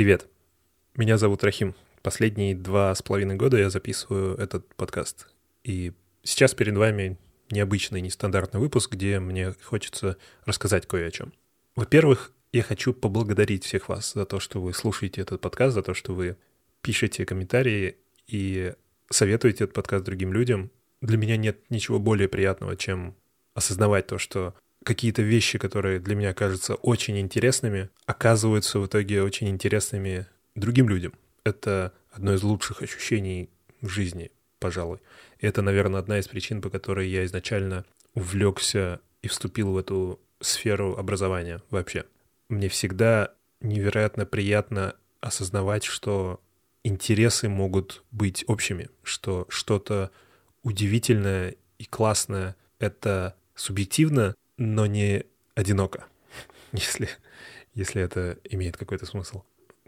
Привет, меня зовут Рахим. Последние два с половиной года я записываю этот подкаст. И сейчас перед вами необычный, нестандартный выпуск, где мне хочется рассказать кое о чем. Во-первых, я хочу поблагодарить всех вас за то, что вы слушаете этот подкаст, за то, что вы пишете комментарии и советуете этот подкаст другим людям. Для меня нет ничего более приятного, чем осознавать то, что какие-то вещи, которые для меня кажутся очень интересными, оказываются в итоге очень интересными другим людям. Это одно из лучших ощущений в жизни, пожалуй. И это, наверное, одна из причин, по которой я изначально увлекся и вступил в эту сферу образования вообще. Мне всегда невероятно приятно осознавать, что интересы могут быть общими, что что-то удивительное и классное — это субъективно, но не одиноко, если, если это имеет какой-то смысл.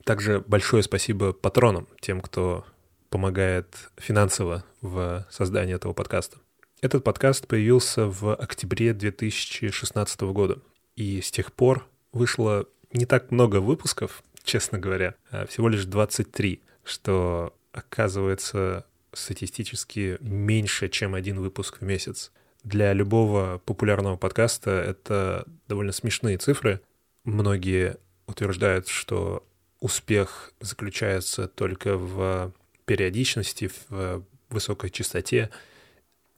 Также большое спасибо патронам, тем, кто помогает финансово в создании этого подкаста. Этот подкаст появился в октябре 2016 года, и с тех пор вышло не так много выпусков, честно говоря, а всего лишь 23, что оказывается статистически меньше, чем один выпуск в месяц. Для любого популярного подкаста это довольно смешные цифры. Многие утверждают, что успех заключается только в периодичности, в высокой частоте.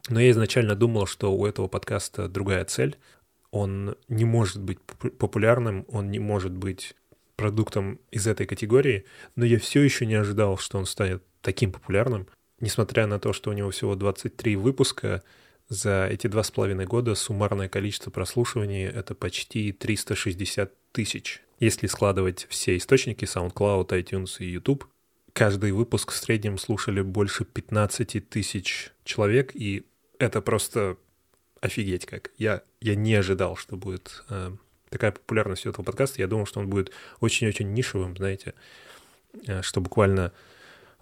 Но я изначально думал, что у этого подкаста другая цель. Он не может быть популярным, он не может быть продуктом из этой категории, но я все еще не ожидал, что он станет таким популярным. Несмотря на то, что у него всего 23 выпуска, за эти два с половиной года суммарное количество прослушиваний — это почти 360 тысяч. Если складывать все источники SoundCloud, iTunes и YouTube, каждый выпуск в среднем слушали больше 15 тысяч человек, и это просто офигеть как. Я, я не ожидал, что будет э, такая популярность этого подкаста. Я думал, что он будет очень-очень нишевым, знаете, э, что буквально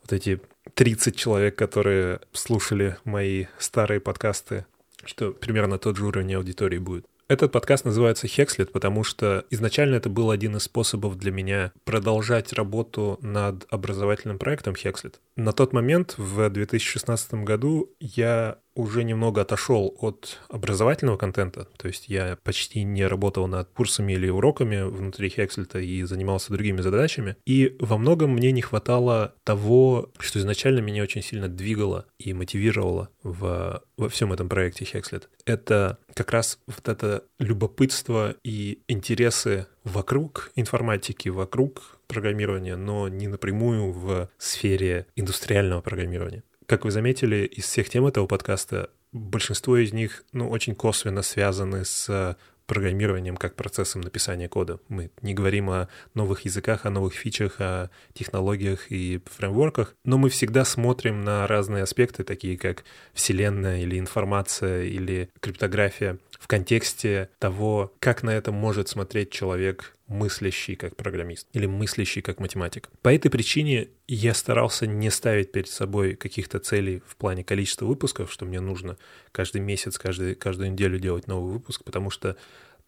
вот эти 30 человек, которые слушали мои старые подкасты, что примерно тот же уровень аудитории будет. Этот подкаст называется «Хекслет», потому что изначально это был один из способов для меня продолжать работу над образовательным проектом «Хекслет». На тот момент, в 2016 году, я уже немного отошел от образовательного контента, то есть я почти не работал над курсами или уроками внутри Хекслета и занимался другими задачами, и во многом мне не хватало того, что изначально меня очень сильно двигало и мотивировало в, во всем этом проекте Хекслет. Это как раз вот это любопытство и интересы вокруг информатики, вокруг программирования, но не напрямую в сфере индустриального программирования. Как вы заметили, из всех тем этого подкаста большинство из них, ну, очень косвенно связаны с программированием как процессом написания кода. Мы не говорим о новых языках, о новых фичах, о технологиях и фреймворках, но мы всегда смотрим на разные аспекты, такие как вселенная или информация или криптография в контексте того, как на это может смотреть человек, мыслящий как программист или мыслящий как математик. По этой причине я старался не ставить перед собой каких-то целей в плане количества выпусков, что мне нужно каждый месяц, каждый, каждую неделю делать новый выпуск, потому что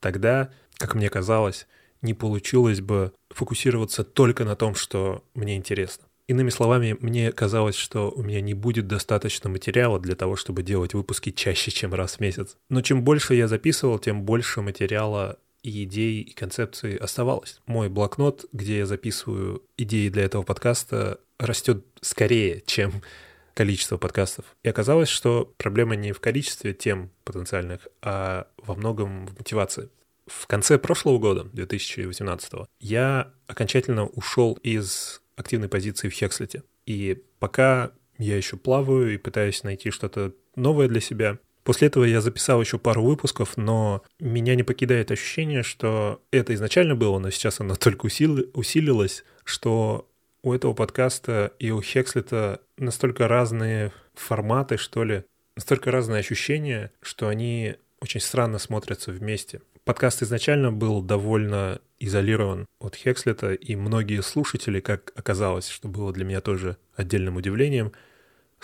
тогда, как мне казалось, не получилось бы фокусироваться только на том, что мне интересно. Иными словами, мне казалось, что у меня не будет достаточно материала для того, чтобы делать выпуски чаще, чем раз в месяц. Но чем больше я записывал, тем больше материала и идей, и концепций оставалось. Мой блокнот, где я записываю идеи для этого подкаста, растет скорее, чем количество подкастов. И оказалось, что проблема не в количестве тем потенциальных, а во многом в мотивации. В конце прошлого года, 2018, я окончательно ушел из активной позиции в Хекслете. И пока я еще плаваю и пытаюсь найти что-то новое для себя. После этого я записал еще пару выпусков, но меня не покидает ощущение, что это изначально было, но сейчас оно только усили, усилилось, что у этого подкаста и у Хекслета настолько разные форматы, что ли, настолько разные ощущения, что они очень странно смотрятся вместе. Подкаст изначально был довольно изолирован от Хекслета, и многие слушатели, как оказалось, что было для меня тоже отдельным удивлением,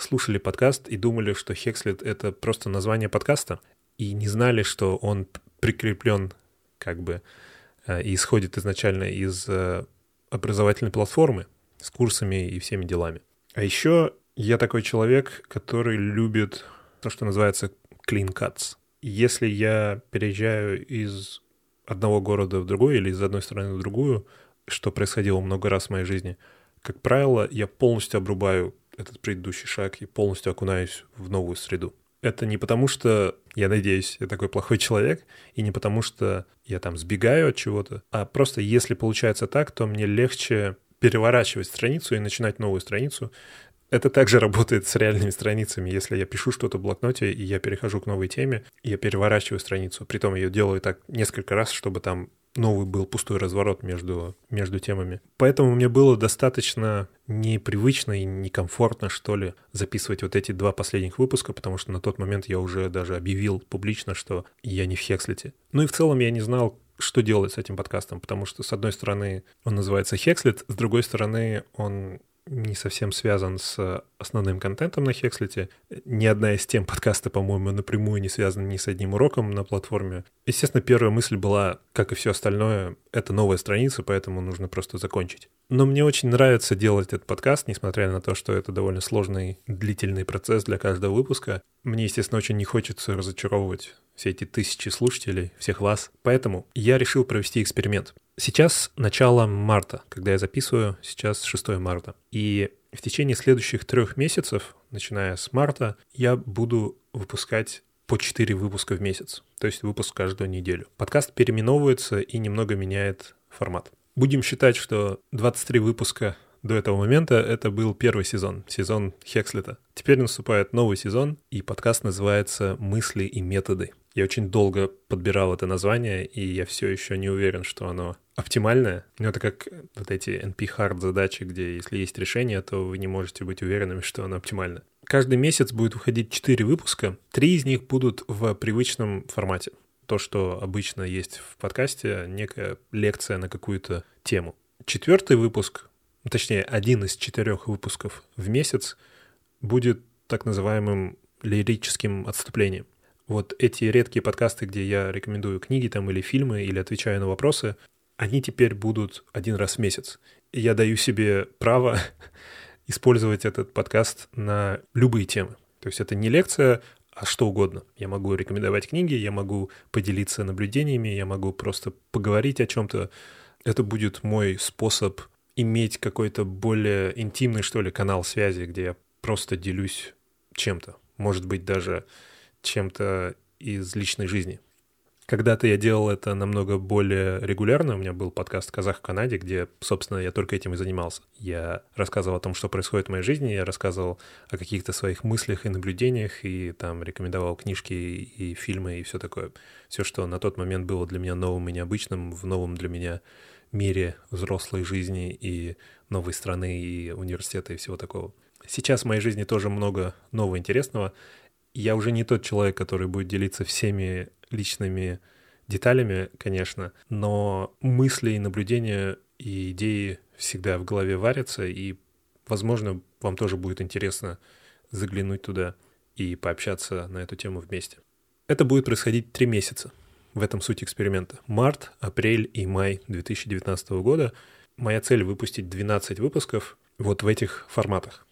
слушали подкаст и думали, что Хекслет — это просто название подкаста, и не знали, что он прикреплен как бы э, и исходит изначально из э, образовательной платформы с курсами и всеми делами. А еще я такой человек, который любит то, что называется clean cuts. Если я переезжаю из одного города в другой или из одной страны в другую, что происходило много раз в моей жизни, как правило, я полностью обрубаю этот предыдущий шаг и полностью окунаюсь в новую среду. Это не потому, что, я надеюсь, я такой плохой человек, и не потому, что я там сбегаю от чего-то, а просто если получается так, то мне легче переворачивать страницу и начинать новую страницу. Это также работает с реальными страницами. Если я пишу что-то в блокноте, и я перехожу к новой теме, я переворачиваю страницу. Притом я делаю так несколько раз, чтобы там новый был пустой разворот между, между темами. Поэтому мне было достаточно непривычно и некомфортно, что ли, записывать вот эти два последних выпуска, потому что на тот момент я уже даже объявил публично, что я не в Хекслете. Ну и в целом я не знал, что делать с этим подкастом, потому что, с одной стороны, он называется Хекслет, с другой стороны, он не совсем связан с основным контентом на Хекслете. Ни одна из тем подкаста, по-моему, напрямую не связана ни с одним уроком на платформе. Естественно, первая мысль была, как и все остальное, это новая страница, поэтому нужно просто закончить. Но мне очень нравится делать этот подкаст, несмотря на то, что это довольно сложный, длительный процесс для каждого выпуска. Мне, естественно, очень не хочется разочаровывать все эти тысячи слушателей, всех вас. Поэтому я решил провести эксперимент. Сейчас начало марта, когда я записываю, сейчас 6 марта. И в течение следующих трех месяцев, начиная с марта, я буду выпускать по 4 выпуска в месяц, то есть выпуск каждую неделю. Подкаст переименовывается и немного меняет формат. Будем считать, что 23 выпуска до этого момента это был первый сезон, сезон Хекслета. Теперь наступает новый сезон, и подкаст называется «Мысли и методы». Я очень долго подбирал это название, и я все еще не уверен, что оно оптимальное. Ну, это как вот эти NP-hard задачи, где если есть решение, то вы не можете быть уверенными, что оно оптимально. Каждый месяц будет выходить 4 выпуска. Три из них будут в привычном формате. То, что обычно есть в подкасте, некая лекция на какую-то тему. Четвертый выпуск, точнее, один из четырех выпусков в месяц будет так называемым лирическим отступлением вот эти редкие подкасты, где я рекомендую книги там или фильмы, или отвечаю на вопросы, они теперь будут один раз в месяц. И я даю себе право использовать этот подкаст на любые темы. То есть это не лекция, а что угодно. Я могу рекомендовать книги, я могу поделиться наблюдениями, я могу просто поговорить о чем-то. Это будет мой способ иметь какой-то более интимный, что ли, канал связи, где я просто делюсь чем-то. Может быть, даже чем-то из личной жизни. Когда-то я делал это намного более регулярно. У меня был подкаст «Казах в Канаде», где, собственно, я только этим и занимался. Я рассказывал о том, что происходит в моей жизни, я рассказывал о каких-то своих мыслях и наблюдениях, и там рекомендовал книжки и фильмы и все такое. Все, что на тот момент было для меня новым и необычным, в новом для меня мире взрослой жизни и новой страны, и университета, и всего такого. Сейчас в моей жизни тоже много нового интересного — я уже не тот человек, который будет делиться всеми личными деталями, конечно, но мысли и наблюдения и идеи всегда в голове варятся, и, возможно, вам тоже будет интересно заглянуть туда и пообщаться на эту тему вместе. Это будет происходить три месяца. В этом суть эксперимента. Март, апрель и май 2019 года. Моя цель выпустить 12 выпусков вот в этих форматах.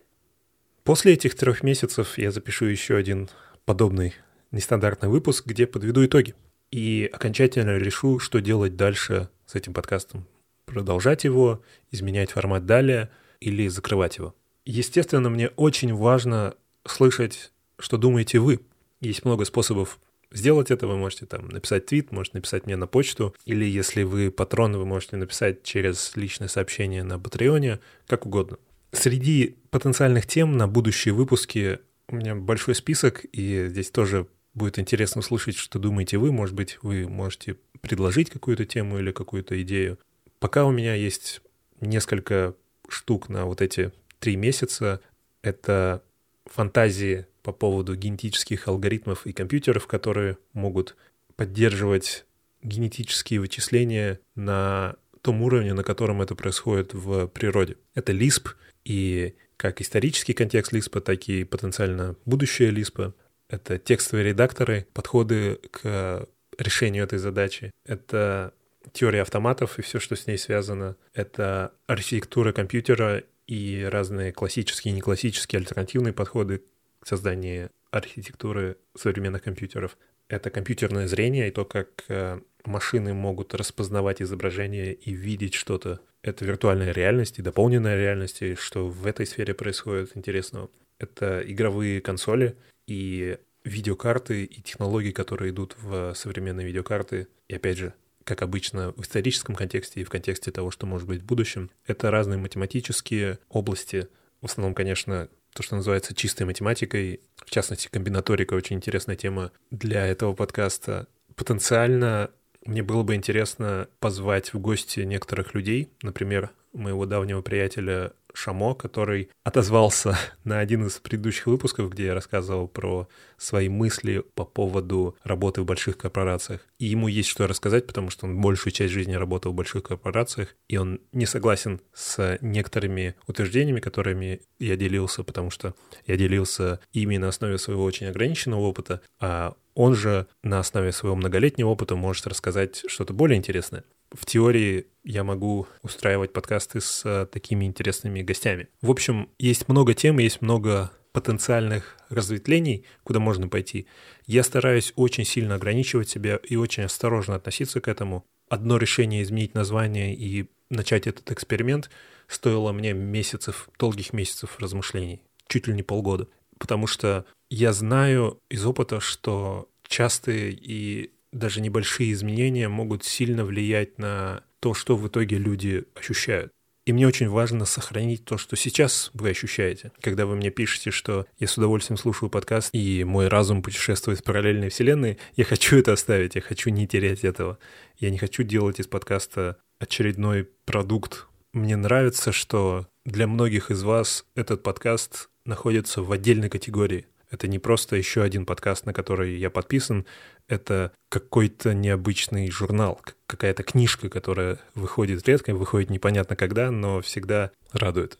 После этих трех месяцев я запишу еще один подобный нестандартный выпуск, где подведу итоги. И окончательно решу, что делать дальше с этим подкастом. Продолжать его, изменять формат далее или закрывать его. Естественно, мне очень важно слышать, что думаете вы. Есть много способов сделать это. Вы можете там написать твит, можете написать мне на почту, или если вы патрон, вы можете написать через личное сообщение на Патреоне, как угодно. Среди потенциальных тем на будущие выпуски у меня большой список, и здесь тоже будет интересно услышать, что думаете вы. Может быть, вы можете предложить какую-то тему или какую-то идею. Пока у меня есть несколько штук на вот эти три месяца. Это фантазии по поводу генетических алгоритмов и компьютеров, которые могут поддерживать генетические вычисления на том уровне, на котором это происходит в природе. Это Lisp, и как исторический контекст Lisp, так и потенциально будущее Lisp. Это текстовые редакторы, подходы к решению этой задачи. Это теория автоматов и все, что с ней связано. Это архитектура компьютера и разные классические и неклассические альтернативные подходы к созданию архитектуры современных компьютеров. Это компьютерное зрение и то, как э, машины могут распознавать изображение и видеть что-то. Это виртуальная реальность и дополненная реальность, и что в этой сфере происходит интересного. Это игровые консоли и видеокарты и технологии, которые идут в современные видеокарты. И опять же, как обычно в историческом контексте и в контексте того, что может быть в будущем, это разные математические области. В основном, конечно, то, что называется чистой математикой. В частности, комбинаторика очень интересная тема для этого подкаста. Потенциально мне было бы интересно позвать в гости некоторых людей, например, моего давнего приятеля Шамо, который отозвался на один из предыдущих выпусков, где я рассказывал про свои мысли по поводу работы в больших корпорациях. И ему есть что рассказать, потому что он большую часть жизни работал в больших корпорациях, и он не согласен с некоторыми утверждениями, которыми я делился, потому что я делился ими на основе своего очень ограниченного опыта, а он же на основе своего многолетнего опыта может рассказать что-то более интересное в теории я могу устраивать подкасты с э, такими интересными гостями. В общем, есть много тем, есть много потенциальных разветвлений, куда можно пойти. Я стараюсь очень сильно ограничивать себя и очень осторожно относиться к этому. Одно решение изменить название и начать этот эксперимент стоило мне месяцев, долгих месяцев размышлений, чуть ли не полгода. Потому что я знаю из опыта, что частые и даже небольшие изменения могут сильно влиять на то, что в итоге люди ощущают. И мне очень важно сохранить то, что сейчас вы ощущаете. Когда вы мне пишете, что я с удовольствием слушаю подкаст, и мой разум путешествует в параллельной вселенной, я хочу это оставить, я хочу не терять этого. Я не хочу делать из подкаста очередной продукт. Мне нравится, что для многих из вас этот подкаст находится в отдельной категории. Это не просто еще один подкаст, на который я подписан, это какой-то необычный журнал, какая-то книжка, которая выходит редко, выходит непонятно когда, но всегда радует.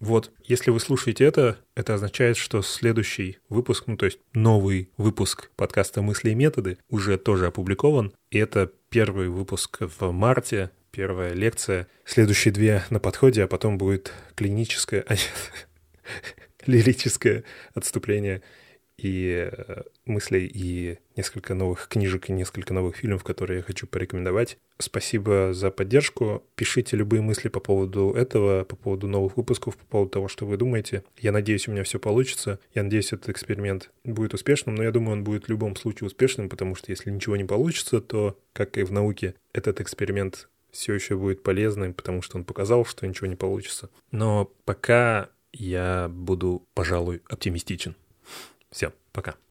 Вот, если вы слушаете это, это означает, что следующий выпуск, ну то есть новый выпуск подкаста «Мысли и методы» уже тоже опубликован, и это первый выпуск в марте, первая лекция, следующие две на подходе, а потом будет клиническая, а нет, лирическое отступление и э, мыслей, и несколько новых книжек, и несколько новых фильмов, которые я хочу порекомендовать. Спасибо за поддержку. Пишите любые мысли по поводу этого, по поводу новых выпусков, по поводу того, что вы думаете. Я надеюсь, у меня все получится. Я надеюсь, этот эксперимент будет успешным, но я думаю, он будет в любом случае успешным, потому что если ничего не получится, то, как и в науке, этот эксперимент все еще будет полезным, потому что он показал, что ничего не получится. Но пока я буду, пожалуй, оптимистичен. Все, пока.